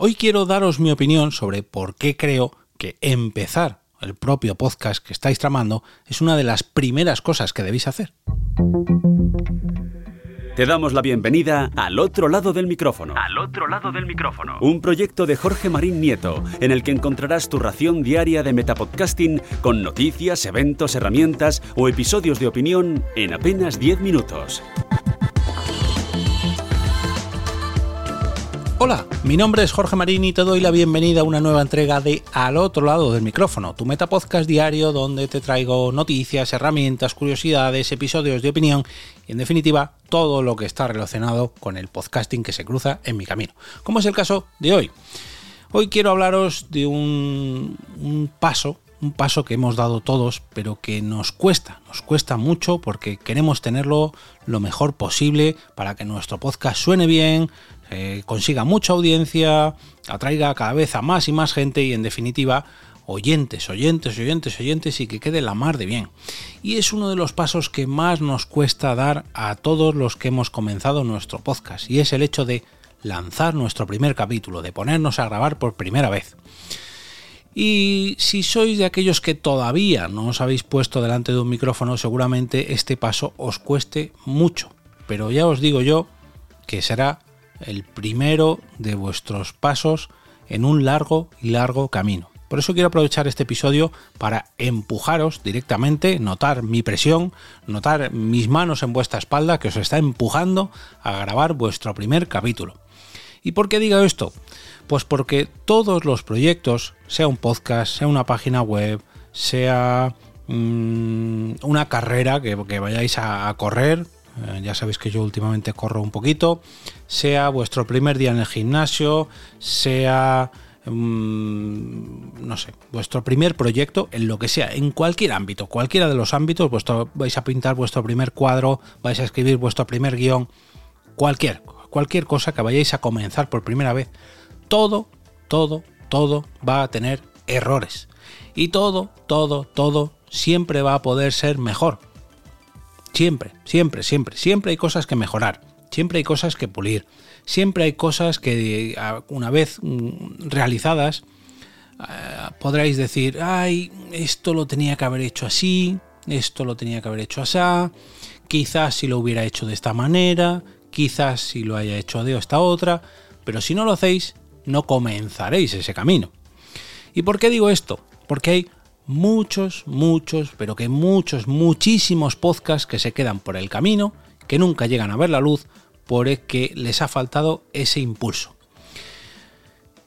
Hoy quiero daros mi opinión sobre por qué creo que empezar el propio podcast que estáis tramando es una de las primeras cosas que debéis hacer. Te damos la bienvenida al otro lado del micrófono. Al otro lado del micrófono. Un proyecto de Jorge Marín Nieto, en el que encontrarás tu ración diaria de metapodcasting con noticias, eventos, herramientas o episodios de opinión en apenas 10 minutos. Hola, mi nombre es Jorge Marín y te doy la bienvenida a una nueva entrega de Al otro lado del micrófono, tu metapodcast diario donde te traigo noticias, herramientas, curiosidades, episodios de opinión y en definitiva todo lo que está relacionado con el podcasting que se cruza en mi camino, como es el caso de hoy. Hoy quiero hablaros de un, un paso un paso que hemos dado todos, pero que nos cuesta, nos cuesta mucho porque queremos tenerlo lo mejor posible para que nuestro podcast suene bien, eh, consiga mucha audiencia, atraiga cada vez a más y más gente y en definitiva oyentes, oyentes, oyentes, oyentes y que quede la mar de bien. Y es uno de los pasos que más nos cuesta dar a todos los que hemos comenzado nuestro podcast y es el hecho de lanzar nuestro primer capítulo, de ponernos a grabar por primera vez. Y si sois de aquellos que todavía no os habéis puesto delante de un micrófono, seguramente este paso os cueste mucho. Pero ya os digo yo que será el primero de vuestros pasos en un largo y largo camino. Por eso quiero aprovechar este episodio para empujaros directamente, notar mi presión, notar mis manos en vuestra espalda que os está empujando a grabar vuestro primer capítulo. ¿Y por qué digo esto? Pues porque todos los proyectos, sea un podcast, sea una página web, sea mm, una carrera que, vayáis a correr, eh, ya sabéis que yo últimamente corro un poquito, sea vuestro primer día en el gimnasio, sea, mm, no sé, vuestro primer proyecto, en lo que sea, en cualquier ámbito, cualquiera de los ámbitos, vuestro, vais a pintar vuestro primer cuadro, vais a escribir vuestro primer guion, cualquier, cualquier cosa que vayáis a comenzar por primera vez, todo, todo, todo va a tener errores. Y todo, todo, todo siempre va a poder ser mejor. Siempre, siempre, siempre, siempre hay cosas que mejorar, siempre hay cosas que pulir, siempre hay cosas que una vez mm, realizadas eh, podréis decir, ay, esto lo tenía que haber hecho así, esto lo tenía que haber hecho así, quizás si lo hubiera hecho de esta manera, quizás si lo haya hecho de esta otra, pero si no lo hacéis, no comenzaréis ese camino. ¿Y por qué digo esto? Porque hay muchos, muchos, pero que muchos, muchísimos podcasts que se quedan por el camino, que nunca llegan a ver la luz, porque les ha faltado ese impulso.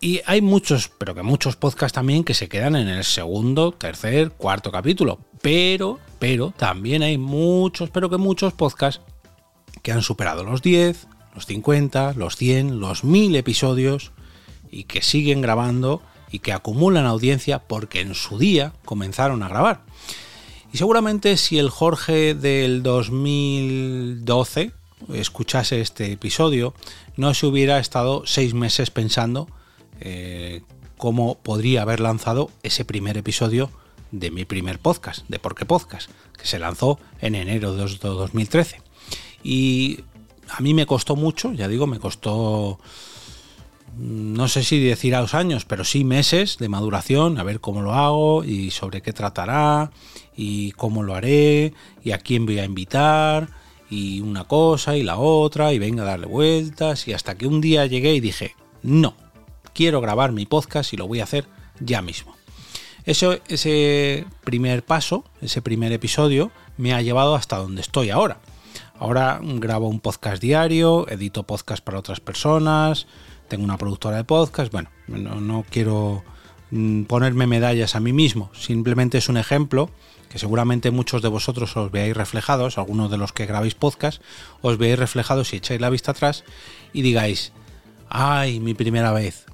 Y hay muchos, pero que muchos podcasts también que se quedan en el segundo, tercer, cuarto capítulo. Pero, pero también hay muchos, pero que muchos podcasts que han superado los 10, los 50, los 100, los 1000 episodios y que siguen grabando y que acumulan audiencia porque en su día comenzaron a grabar. Y seguramente si el Jorge del 2012 escuchase este episodio, no se hubiera estado seis meses pensando eh, cómo podría haber lanzado ese primer episodio de mi primer podcast, de Por qué Podcast, que se lanzó en enero de 2013. Y a mí me costó mucho, ya digo, me costó no sé si decir a los años, pero sí meses de maduración, a ver cómo lo hago y sobre qué tratará y cómo lo haré y a quién voy a invitar y una cosa y la otra y venga a darle vueltas y hasta que un día llegué y dije, no, quiero grabar mi podcast y lo voy a hacer ya mismo. Eso, ese primer paso, ese primer episodio, me ha llevado hasta donde estoy ahora. Ahora grabo un podcast diario, edito podcast para otras personas, tengo una productora de podcast, bueno, no, quiero mm, ponerme medallas a mí mismo, simplemente es un ejemplo que seguramente muchos de vosotros os veáis reflejados, algunos de los que grabáis podcast, os veáis reflejados y echáis la vista atrás y digáis, ay, mi primera vez,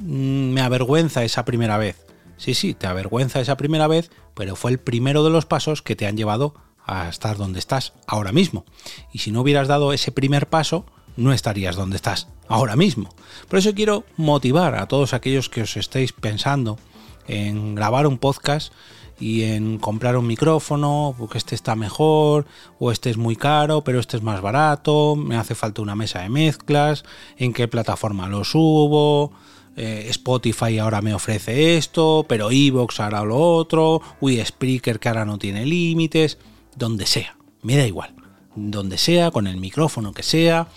mm, me avergüenza esa primera vez. Sí, sí, te avergüenza esa primera vez, pero fue el primero de los pasos que te han llevado a estar donde estás ahora mismo. Y si no hubieras dado ese primer paso, no estarías donde estás ahora mismo. Por eso quiero motivar a todos aquellos que os estéis pensando en grabar un podcast y en comprar un micrófono, porque este está mejor, o este es muy caro, pero este es más barato, me hace falta una mesa de mezclas, en qué plataforma lo subo, eh, Spotify ahora me ofrece esto, pero Evox hará lo otro, uy, Spreaker que ahora no tiene límites, donde sea, me da igual, donde sea, con el micrófono que sea,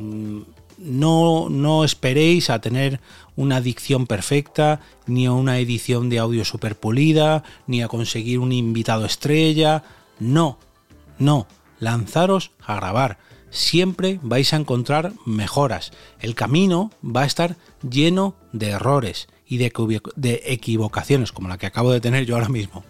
no, no esperéis a tener una dicción perfecta, ni a una edición de audio super pulida, ni a conseguir un invitado estrella. No, no, lanzaros a grabar. Siempre vais a encontrar mejoras. El camino va a estar lleno de errores y de, de equivocaciones, como la que acabo de tener yo ahora mismo.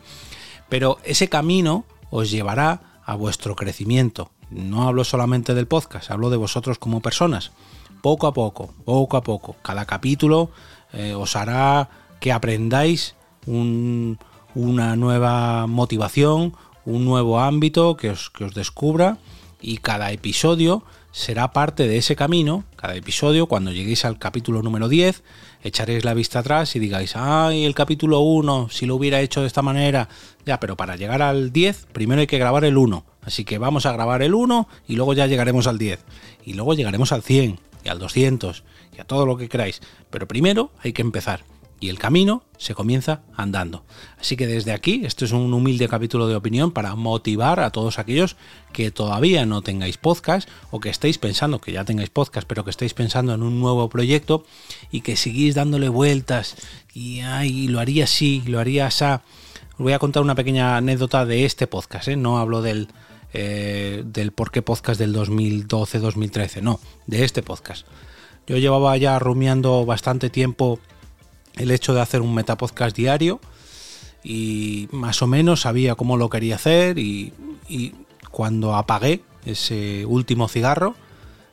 Pero ese camino os llevará a vuestro crecimiento. No hablo solamente del podcast, hablo de vosotros como personas poco a poco, poco a poco. Cada capítulo eh, os hará que aprendáis una nueva motivación, un nuevo ámbito que os, que os descubra y cada episodio será parte de ese camino. Cada episodio, cuando lleguéis al capítulo número 10, echaréis la vista atrás y digáis, ay, el capítulo 1, si lo hubiera hecho de esta manera. Ya, pero para llegar al 10, primero hay que grabar el 1. Así que vamos a grabar el 1 y luego ya llegaremos al 10. Y luego llegaremos al 100 y al 200 y a todo lo que queráis. Pero primero hay que empezar y el camino se comienza andando. Así que desde aquí, esto es un humilde capítulo de opinión para motivar a todos aquellos que todavía no tengáis podcast o que estéis pensando que ya tengáis podcast, pero que estéis pensando en un nuevo proyecto y que seguís dándole vueltas y ay, lo haría así, lo haría así. Os voy a contar una pequeña anécdota de este podcast, ¿eh? no hablo del, eh, del por qué podcast del 2012-2013, no, de este podcast. Yo llevaba ya rumiando bastante tiempo el hecho de hacer un metapodcast diario y más o menos sabía cómo lo quería hacer y, y cuando apagué ese último cigarro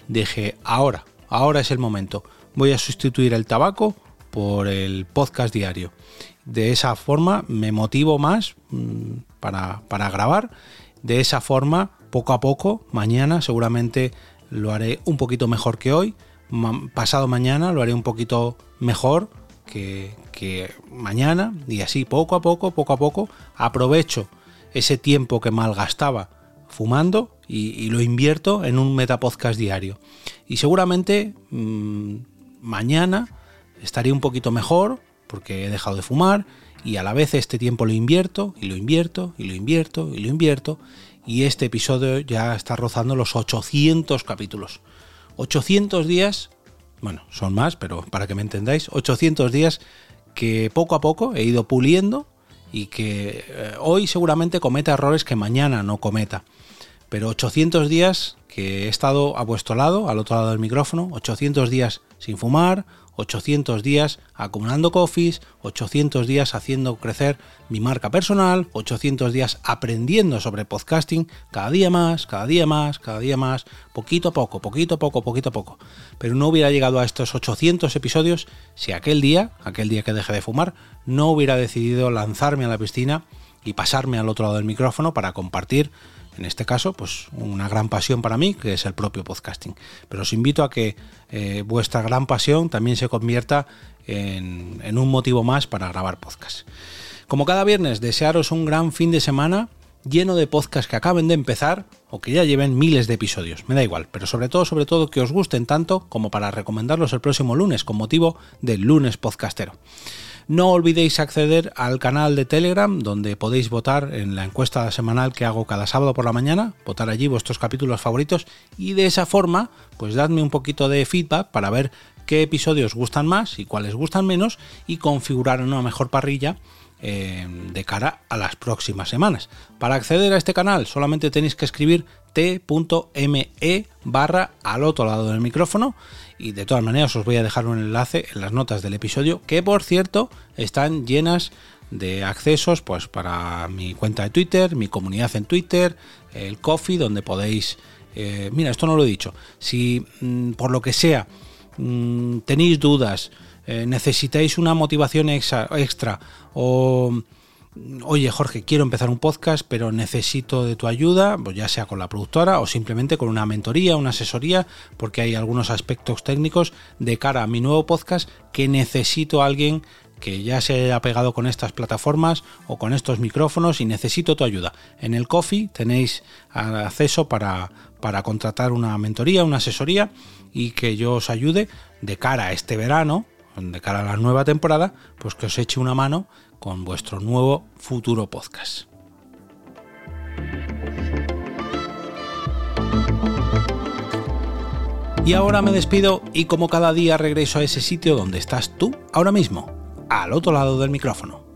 dije ahora, ahora es el momento, voy a sustituir el tabaco por el podcast diario. De esa forma me motivo más mm, para, para grabar. De esa forma, poco a poco, mañana seguramente lo haré un poquito mejor que hoy, pasado mañana lo haré un poquito mejor que, mañana y así poco a poco, poco a poco, aprovecho ese tiempo que malgastaba fumando y, lo invierto en un metapodcast diario. Y seguramente mm, mañana estaré un poquito mejor porque he dejado de fumar y a la vez este tiempo lo invierto y lo invierto y lo invierto y lo invierto y este episodio ya está rozando los 800 capítulos. 800 días, bueno, son más, pero para que me entendáis, 800 días que poco a poco he ido puliendo y que eh, hoy seguramente cometa errores que mañana no cometa. Pero 800 días que he estado a vuestro lado, al otro lado del micrófono, 800 días sin fumar, 800 días acumulando coffees, 800 días haciendo crecer mi marca personal, 800 días aprendiendo sobre podcasting, cada día más, cada día más, cada día más, poquito a poco, poquito a poco, poquito a poco. Pero no hubiera llegado a estos 800 episodios si aquel día, aquel día que dejé de fumar, no hubiera decidido lanzarme a la piscina y pasarme al otro lado del micrófono para compartir en este caso, pues una gran pasión para mí, que es el propio podcasting. Pero os invito a que eh, vuestra gran pasión también se convierta en, en un motivo más para grabar podcast. Como cada viernes, desearos un gran fin de semana lleno de podcasts que acaben de empezar o que ya lleven miles de episodios, me da igual, pero sobre todo, sobre todo que os gusten tanto como para recomendarlos el próximo lunes con motivo del lunes podcastero. No olvidéis acceder al canal de Telegram donde podéis votar en la encuesta semanal que hago cada sábado por la mañana, votar allí vuestros capítulos favoritos y de esa forma pues dadme un poquito de feedback para ver qué episodios gustan más y cuáles gustan menos y configurar una mejor parrilla eh, de cara a las próximas semanas. Para acceder a este canal solamente tenéis que escribir t.me barra al otro lado del micrófono. Y de todas maneras os voy a dejar un enlace en las notas del episodio que por cierto están llenas de accesos pues para mi cuenta de Twitter, mi comunidad en Twitter, el Coffee donde podéis eh, mira esto no lo he dicho. Si mm, por lo que sea mm, tenéis dudas eh, necesitáis una motivación extra o oye Jorge, quiero empezar un podcast, pero necesito de tu ayuda, pues ya sea con la productora o simplemente con una mentoría, una asesoría, porque hay algunos aspectos técnicos de cara a mi nuevo podcast que necesito a alguien que ya se haya pegado con estas plataformas o con estos micrófonos y necesito tu ayuda. En el Coffee tenéis acceso para, para contratar una mentoría, una asesoría y que yo os ayude de cara a este verano, de cara a la nueva temporada, pues que os eche una mano con vuestro nuevo futuro podcast. Y ahora me despido y como cada día regreso a ese sitio donde estás tú ahora mismo, al otro lado del micrófono.